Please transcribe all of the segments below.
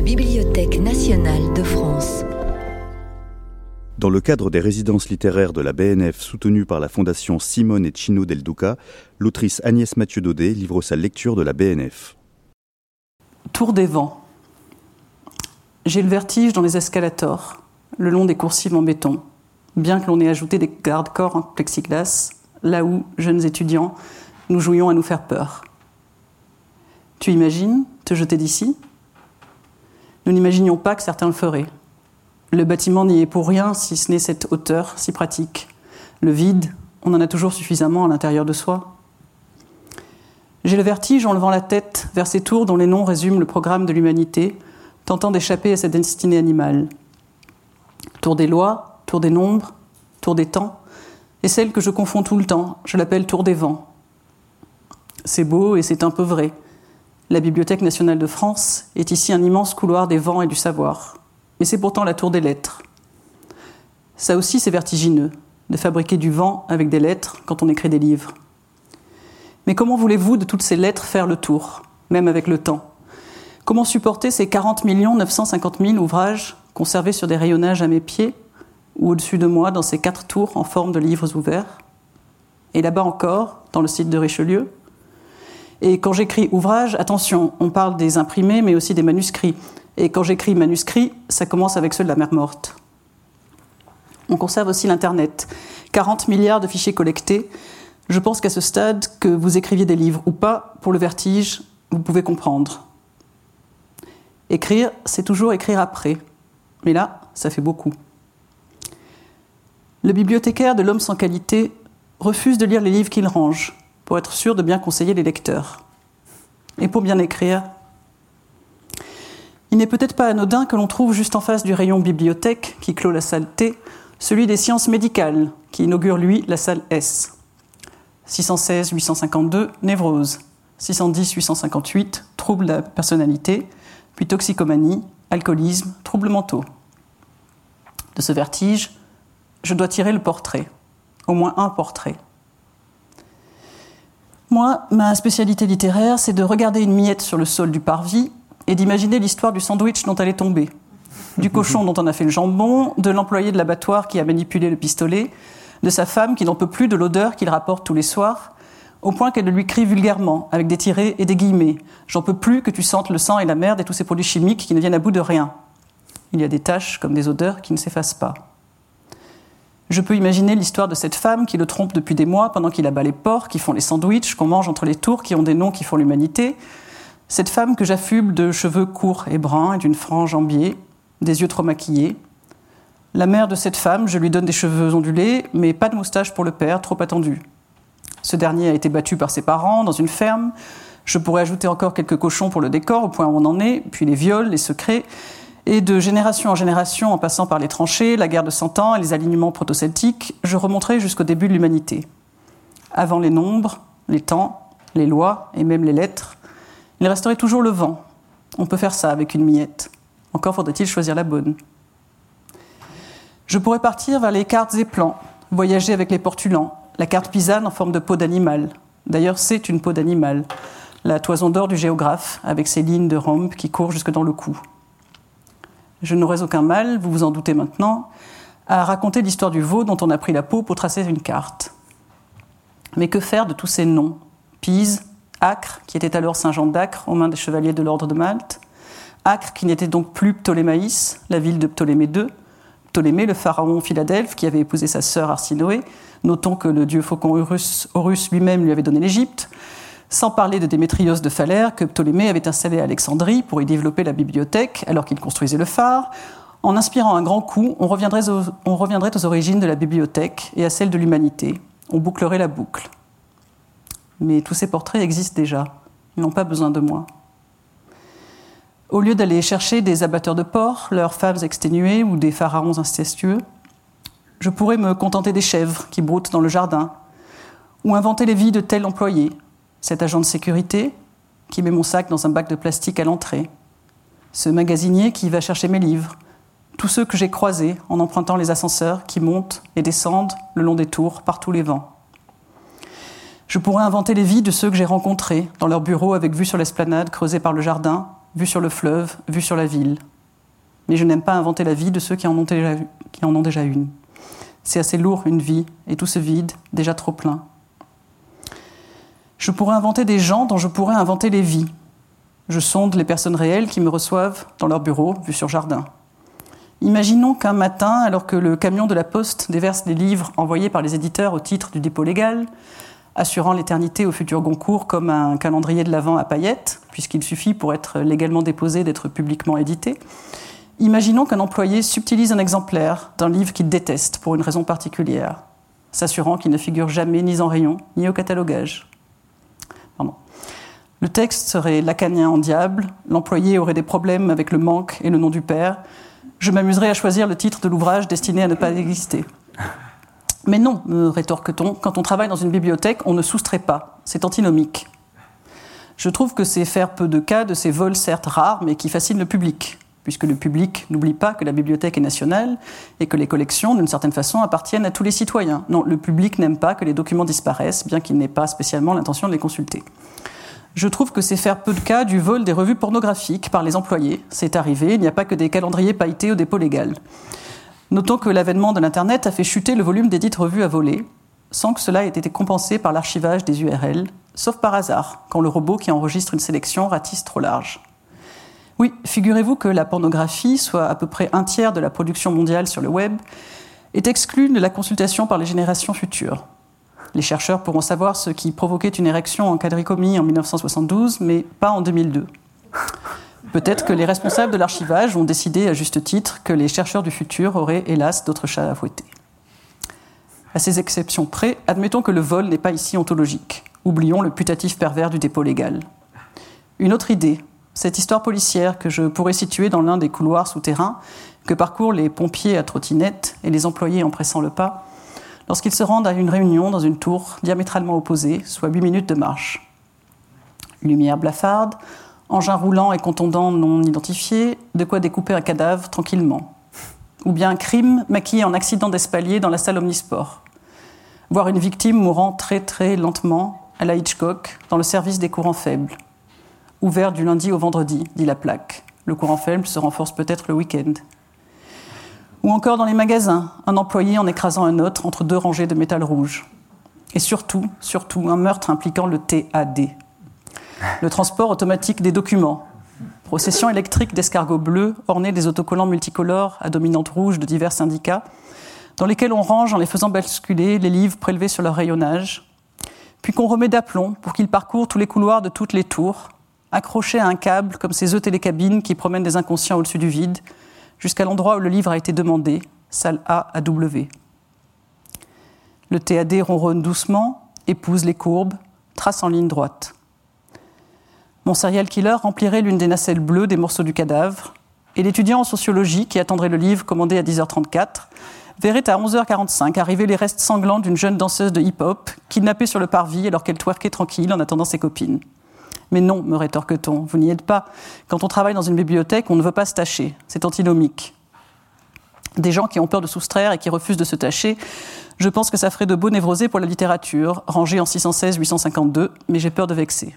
la Bibliothèque nationale de France. Dans le cadre des résidences littéraires de la BNF soutenues par la Fondation Simone et Chino del Duca, l'autrice Agnès Mathieu Daudet livre sa lecture de la BNF. Tour des vents. J'ai le vertige dans les escalators, le long des coursives en béton, bien que l'on ait ajouté des garde-corps en plexiglas, là où, jeunes étudiants, nous jouions à nous faire peur. Tu imagines te jeter d'ici? Nous n'imaginions pas que certains le feraient. Le bâtiment n'y est pour rien si ce n'est cette hauteur si pratique. Le vide, on en a toujours suffisamment à l'intérieur de soi. J'ai le vertige en levant la tête vers ces tours dont les noms résument le programme de l'humanité, tentant d'échapper à cette destinée animale. Tour des lois, tour des nombres, tour des temps, et celle que je confonds tout le temps, je l'appelle tour des vents. C'est beau et c'est un peu vrai. La Bibliothèque nationale de France est ici un immense couloir des vents et du savoir mais c'est pourtant la tour des lettres. Ça aussi, c'est vertigineux, de fabriquer du vent avec des lettres quand on écrit des livres. Mais comment voulez-vous de toutes ces lettres faire le tour, même avec le temps? Comment supporter ces 40 950 000 ouvrages conservés sur des rayonnages à mes pieds ou au-dessus de moi dans ces quatre tours en forme de livres ouverts? Et là-bas encore, dans le site de Richelieu Et quand j'écris ouvrage, attention, on parle des imprimés mais aussi des manuscrits. Et quand j'écris manuscrit, ça commence avec ceux de la mer morte. On conserve aussi l'Internet. 40 milliards de fichiers collectés. Je pense qu'à ce stade, que vous écriviez des livres ou pas, pour le vertige, vous pouvez comprendre. Écrire, c'est toujours écrire après. Mais là, ça fait beaucoup. Le bibliothécaire de l'homme sans qualité refuse de lire les livres qu'il range pour être sûr de bien conseiller les lecteurs. Et pour bien écrire, il n'est peut-être pas anodin que l'on trouve juste en face du rayon bibliothèque qui clôt la salle T, celui des sciences médicales, qui inaugure lui la salle S. 616-852, névrose. 610-858, trouble de la personnalité, puis toxicomanie, alcoolisme, troubles mentaux. De ce vertige, je dois tirer le portrait, au moins un portrait. Moi, ma spécialité littéraire, c'est de regarder une miette sur le sol du parvis et d'imaginer l'histoire du sandwich dont elle est tombée, du cochon dont on a fait le jambon, de l'employé de l'abattoir qui a manipulé le pistolet, de sa femme qui n'en peut plus de l'odeur qu'il rapporte tous les soirs, au point qu'elle lui crie vulgairement, avec des tirets et des guillemets J'en peux plus que tu sentes le sang et la merde et tous ces produits chimiques qui ne viennent à bout de rien. Il y a des taches comme des odeurs qui ne s'effacent pas. Je peux imaginer l'histoire de cette femme qui le trompe depuis des mois pendant qu'il abat les porcs, qui font les sandwichs qu'on mange entre les tours, qui ont des noms qui font l'humanité, cette femme que j'affuble de cheveux courts et bruns et d'une frange en biais, des yeux trop maquillés. La mère de cette femme, je lui donne des cheveux ondulés, mais pas de moustache pour le père, trop attendu. Ce dernier a été battu par ses parents dans une ferme. Je pourrais ajouter encore quelques cochons pour le décor, au point où on en est, puis les viols, les secrets. Et de génération en génération, en passant par les tranchées, la guerre de Cent Ans et les alignements proto-celtiques, je remonterai jusqu'au début de l'humanité. Avant les nombres, les temps, les lois et même les lettres, il resterait toujours le vent. On peut faire ça avec une miette. Encore faudrait-il choisir la bonne. Je pourrais partir vers les cartes et plans, voyager avec les portulans, la carte pisane en forme de peau d'animal. D'ailleurs, c'est une peau d'animal. La toison d'or du géographe, avec ses lignes de rhombe qui courent jusque dans le cou. Je n'aurais aucun mal, vous vous en doutez maintenant, à raconter l'histoire du veau dont on a pris la peau pour tracer une carte. Mais que faire de tous ces noms? Pise, Acre, qui était alors Saint-Jean d'Acre, aux mains des chevaliers de l'ordre de Malte. Acre, qui n'était donc plus Ptolémaïs, la ville de Ptolémée II. Ptolémée, le pharaon Philadelphe, qui avait épousé sa sœur Arsinoé. Notons que le dieu faucon Horus, Horus lui-même lui avait donné l'Égypte. Sans parler de Démétrios de Phalère, que Ptolémée avait installé à Alexandrie pour y développer la bibliothèque, alors qu'il construisait le phare. En inspirant un grand coup, on reviendrait, aux origines de la bibliothèque et à celle de l'humanité. On bouclerait la boucle mais tous ces portraits existent déjà. Ils n'ont pas besoin de moi. Au lieu d'aller chercher des abatteurs de porcs, leurs femmes exténuées ou des pharaons incestueux, je pourrais me contenter des chèvres qui broutent dans le jardin, ou inventer les vies de tel employé, cet agent de sécurité qui met mon sac dans un bac de plastique à l'entrée, ce magasinier qui va chercher mes livres, tous ceux que j'ai croisés en empruntant les ascenseurs qui montent et descendent le long des tours par tous les vents. Je pourrais inventer les vies de ceux que j'ai rencontrés dans leur bureau avec vue sur l'esplanade creusée par le jardin, vue sur le fleuve, vue sur la ville. Mais je n'aime pas inventer la vie de ceux qui en ont déjà, une. C'est assez lourd une vie, et tout ce vide, déjà trop plein. Je pourrais inventer des gens dont je pourrais inventer les vies. Je sonde les personnes réelles qui me reçoivent dans leur bureau, vue sur jardin. Imaginons qu'un matin, alors que le camion de la poste déverse les livres envoyés par les éditeurs au titre du dépôt légal, assurant l'éternité au futur Goncourt comme un calendrier de l'Avent à paillettes, puisqu'il suffit pour être légalement déposé d'être publiquement édité. Imaginons qu'un employé subtilise un exemplaire d'un livre qu'il déteste pour une raison particulière, s'assurant qu'il ne figure jamais ni en rayon ni au catalogage. Le texte serait lacanien en diable, l'employé aurait des problèmes avec le manque et le nom du père. Je m'amuserais à choisir le titre de l'ouvrage destiné à ne pas exister. Mais non, me rétorque-t-on, quand on travaille dans une bibliothèque, on ne soustrait pas. C'est antinomique. Je trouve que c'est faire peu de cas de ces vols certes rares, mais qui fascinent le public, puisque le public n'oublie pas que la bibliothèque est nationale et que les collections, d'une certaine façon, appartiennent à tous les citoyens. Non, le public n'aime pas que les documents disparaissent, bien qu'il n'ait pas spécialement l'intention de les consulter. Je trouve que c'est faire peu de cas du vol des revues pornographiques par les employés. C'est arrivé, il n'y a pas que des calendriers pailletés au dépôt légal. Notons que l'avènement de l'Internet a fait chuter le volume des dites revues à voler, sans que cela ait été compensé par l'archivage des URL, sauf par hasard, quand le robot qui enregistre une sélection ratisse trop large. Oui, figurez-vous que la pornographie, soit à peu près un tiers de la production mondiale sur le web, est exclue de la consultation par les générations futures. Les chercheurs pourront savoir ce qui provoquait une érection en quadricomie en 1972, mais pas en 2002. Peut-être que les responsables de l'archivage ont décidé à juste titre que les chercheurs du futur auraient, hélas, d'autres chats à fouetter. À ces exceptions près, admettons que le vol n'est pas ici ontologique. Oublions le putatif pervers du dépôt légal. Une autre idée, cette histoire policière que je pourrais situer dans l'un des couloirs souterrains que parcourent les pompiers à trottinette et les employés en pressant le pas, lorsqu'ils se rendent à une réunion dans une tour diamétralement opposée, soit huit minutes de marche. Lumière blafarde, engin roulant et contondant non identifié, de quoi découper un cadavre tranquillement. Ou bien un crime maquillé en accident d'espalier dans la salle omnisport. Voir une victime mourant très très lentement, à la Hitchcock, dans le service des courants faibles. Ouvert du lundi au vendredi, dit la plaque. Le courant faible se renforce peut-être le week-end. Ou encore dans les magasins, un employé en écrasant un autre entre deux rangées de métal rouge. Et surtout, surtout, un meurtre impliquant le TAD, le transport automatique des documents, procession électrique d'escargots bleus ornés des autocollants multicolores à dominante rouge de divers syndicats, dans lesquels on range en les faisant basculer les livres prélevés sur leur rayonnage, puis qu'on remet d'aplomb pour qu'ils parcourent tous les couloirs de toutes les tours, accrochés à un câble comme ces œufs télécabines qui promènent des inconscients au-dessus du vide, jusqu'à l'endroit où le livre a été demandé, salle A à W. Le TAD ronronne doucement, épouse les courbes, trace en ligne droite. Mon serial killer remplirait l'une des nacelles bleues des morceaux du cadavre, et l'étudiant en sociologie qui attendrait le livre commandé à 10h34 verrait à 11h45 arriver les restes sanglants d'une jeune danseuse de hip-hop, kidnappée sur le parvis alors qu'elle twerkait tranquille en attendant ses copines. Mais non, me rétorque-t-on, vous n'y êtes pas. Quand on travaille dans une bibliothèque, on ne veut pas se tâcher. C'est antinomique. Des gens qui ont peur de soustraire et qui refusent de se tâcher, je pense que ça ferait de beaux névrosés pour la littérature, rangée en 616-852, mais j'ai peur de vexer.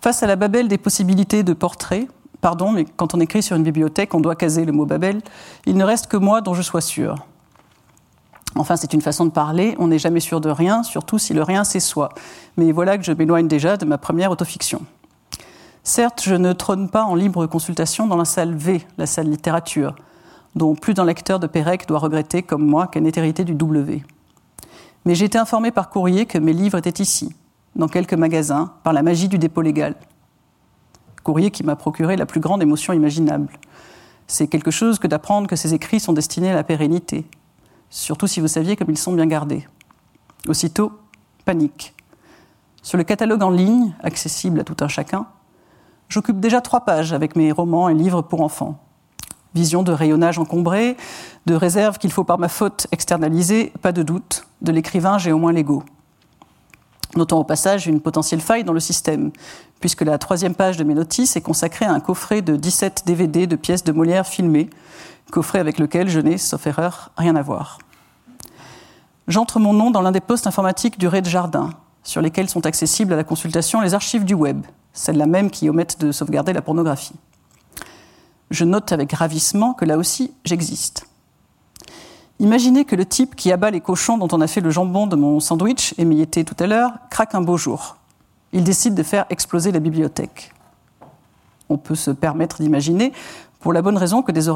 Face à la babelle des possibilités de portrait, pardon, mais quand on écrit sur une bibliothèque, on doit caser le mot babel, il ne reste que moi dont je sois sûr. Enfin, c'est une façon de parler, on n'est jamais sûr de rien, surtout si le rien c'est soi. Mais voilà que je m'éloigne déjà de ma première autofiction. Certes, je ne trône pas en libre consultation dans la salle V, la salle littérature, dont plus d'un lecteur de Pérec doit regretter, comme moi, qu'elle n'ait hérité du W. Mais j'ai été informé par courrier que mes livres étaient ici, dans quelques magasins par la magie du dépôt légal. Courrier qui m'a procuré la plus grande émotion imaginable. C'est quelque chose que d'apprendre que ces écrits sont destinés à la pérennité, surtout si vous saviez comme ils sont bien gardés. Aussitôt, panique. Sur le catalogue en ligne, accessible à tout un chacun, j'occupe déjà trois pages avec mes romans et livres pour enfants. Vision de rayonnage encombré, de réserve qu'il faut par ma faute externaliser, pas de doute, de l'écrivain j'ai au moins l'ego. Notons au passage une potentielle faille dans le système, puisque la troisième page de mes notices est consacrée à un coffret de 17 DVD de pièces de Molière filmées, coffret avec lequel je n'ai, sauf erreur, rien à voir. J'entre mon nom dans l'un des postes informatiques du Rez-de-Jardin, sur lesquels sont accessibles à la consultation les archives du web, celles-là même qui omettent de sauvegarder la pornographie. Je note avec ravissement que là aussi, j'existe. Imaginez que le type qui abat les cochons dont on a fait le jambon de mon sandwich, émietté tout à l'heure, craque un beau jour. Il décide de faire exploser la bibliothèque. On peut se permettre d'imaginer, pour la bonne raison que des,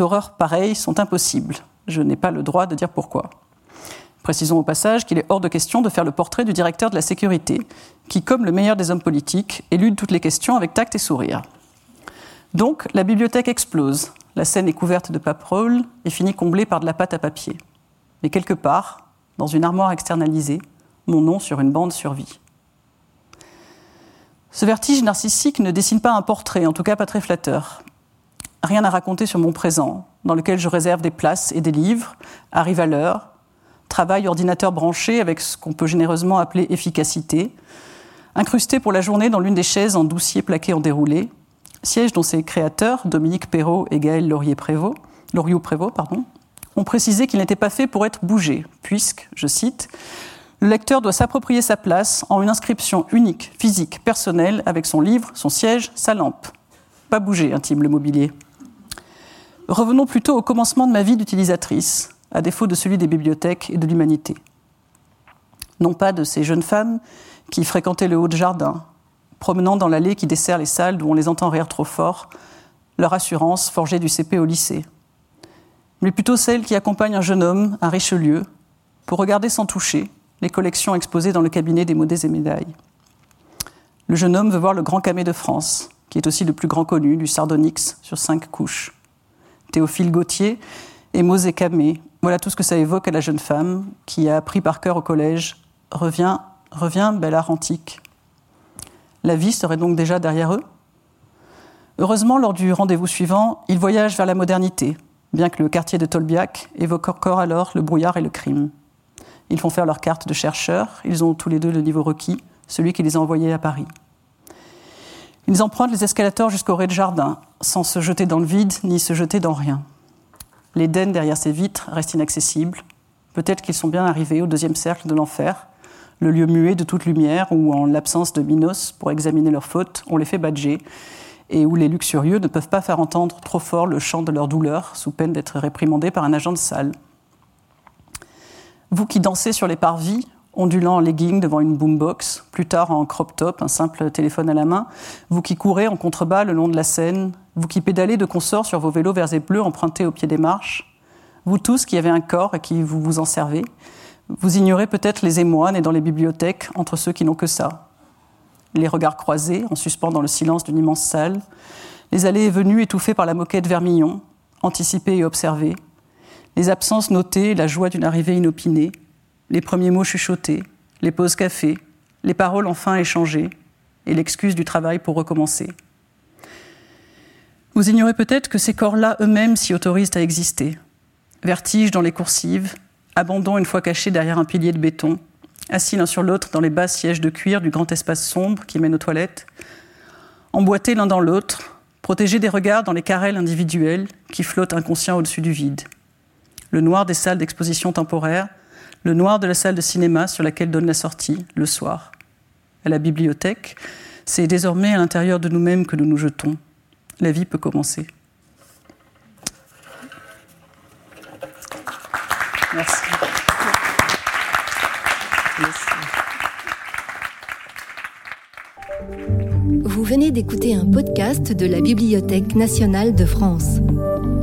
horreurs pareilles sont impossibles. Je n'ai pas le droit de dire pourquoi. Précisons au passage qu'il est hors de question de faire le portrait du directeur de la sécurité, qui, comme le meilleur des hommes politiques, élude toutes les questions avec tact et sourire. Donc, la bibliothèque explose. La scène est couverte de paperolles et finit comblée par de la pâte à papier. Mais quelque part, dans une armoire externalisée, mon nom sur une bande survit. Ce vertige narcissique ne dessine pas un portrait, en tout cas pas très flatteur. Rien à raconter sur mon présent, dans lequel je réserve des places et des livres, arrive à l'heure, travail ordinateur branché avec ce qu'on peut généreusement appeler efficacité, incrusté pour la journée dans l'une des chaises en doucier plaqué en déroulé, siège dont ses créateurs, Dominique Perrault et Gaël Laurier-Prévost, Loriot-Prévost, pardon, ont précisé qu'il n'était pas fait pour être bougé, puisque, je cite, le lecteur doit s'approprier sa place en une inscription unique, physique, personnelle, avec son livre, son siège, sa lampe. Pas bouger, intime le mobilier. Revenons plutôt au commencement de ma vie d'utilisatrice, à défaut de celui des bibliothèques et de l'humanité. Non pas de ces jeunes femmes qui fréquentaient le haut de jardin, promenant dans l'allée qui dessert les salles d'où on les entend rire trop fort, leur assurance forgée du CP au lycée, mais plutôt celles qui accompagnent un jeune homme à Richelieu pour regarder sans toucher les collections exposées dans le cabinet des modets et médailles. Le jeune homme veut voir le grand camé de France, qui est aussi le plus grand connu, du Sardonyx sur cinq couches. Théophile Gautier et Mosé Camé, voilà tout ce que ça évoque à la jeune femme qui a appris par cœur au collège Reviens, reviens, bel art antique. La vie serait donc déjà derrière eux? Heureusement, lors du rendez-vous suivant, ils voyagent vers la modernité, bien que le quartier de Tolbiac évoque encore alors le brouillard et le crime. Ils font faire leur carte de chercheurs, ils ont tous les deux le niveau requis, celui qui les a envoyés à Paris. Ils empruntent les escalators jusqu'au rez-de-jardin, sans se jeter dans le vide ni se jeter dans rien. L'Éden derrière ces vitres reste inaccessible. Peut-être qu'ils sont bien arrivés au deuxième cercle de l'enfer, le lieu muet de toute lumière où, en l'absence de Minos pour examiner leurs fautes, on les fait badger et où les luxurieux ne peuvent pas faire entendre trop fort le chant de leur douleur sous peine d'être réprimandés par un agent de salle. Vous qui dansez sur les parvis, ondulant en legging devant une boombox, plus tard en crop top, un simple téléphone à la main, vous qui courez en contrebas le long de la Seine, vous qui pédalez de consort sur vos vélos verts et bleus empruntés au pied des marches, vous tous qui avez un corps et qui vous vous en servez, vous ignorez peut-être les émois nés dans les bibliothèques entre ceux qui n'ont que ça. Les regards croisés, en suspens dans le silence d'une immense salle, les allées et venues étouffées par la moquette vermillon, anticipées et observées, les absences notées, la joie d'une arrivée inopinée, les premiers mots chuchotés, les pauses café, les paroles enfin échangées, et l'excuse du travail pour recommencer. Vous ignorez peut-être que ces corps-là eux-mêmes s'y autorisent à exister. Vertige dans les coursives, abandon une fois caché derrière un pilier de béton, assis l'un sur l'autre dans les bas sièges de cuir du grand espace sombre qui mène aux toilettes, emboîtés l'un dans l'autre, protégés des regards dans les carrels individuels qui flottent inconscients au-dessus du vide. Le noir des salles d'exposition temporaire, le noir de la salle de cinéma sur laquelle donne la sortie, le soir. À la bibliothèque, c'est désormais à l'intérieur de nous-mêmes que nous nous jetons. La vie peut commencer. Merci. Vous venez d'écouter un podcast de la Bibliothèque nationale de France.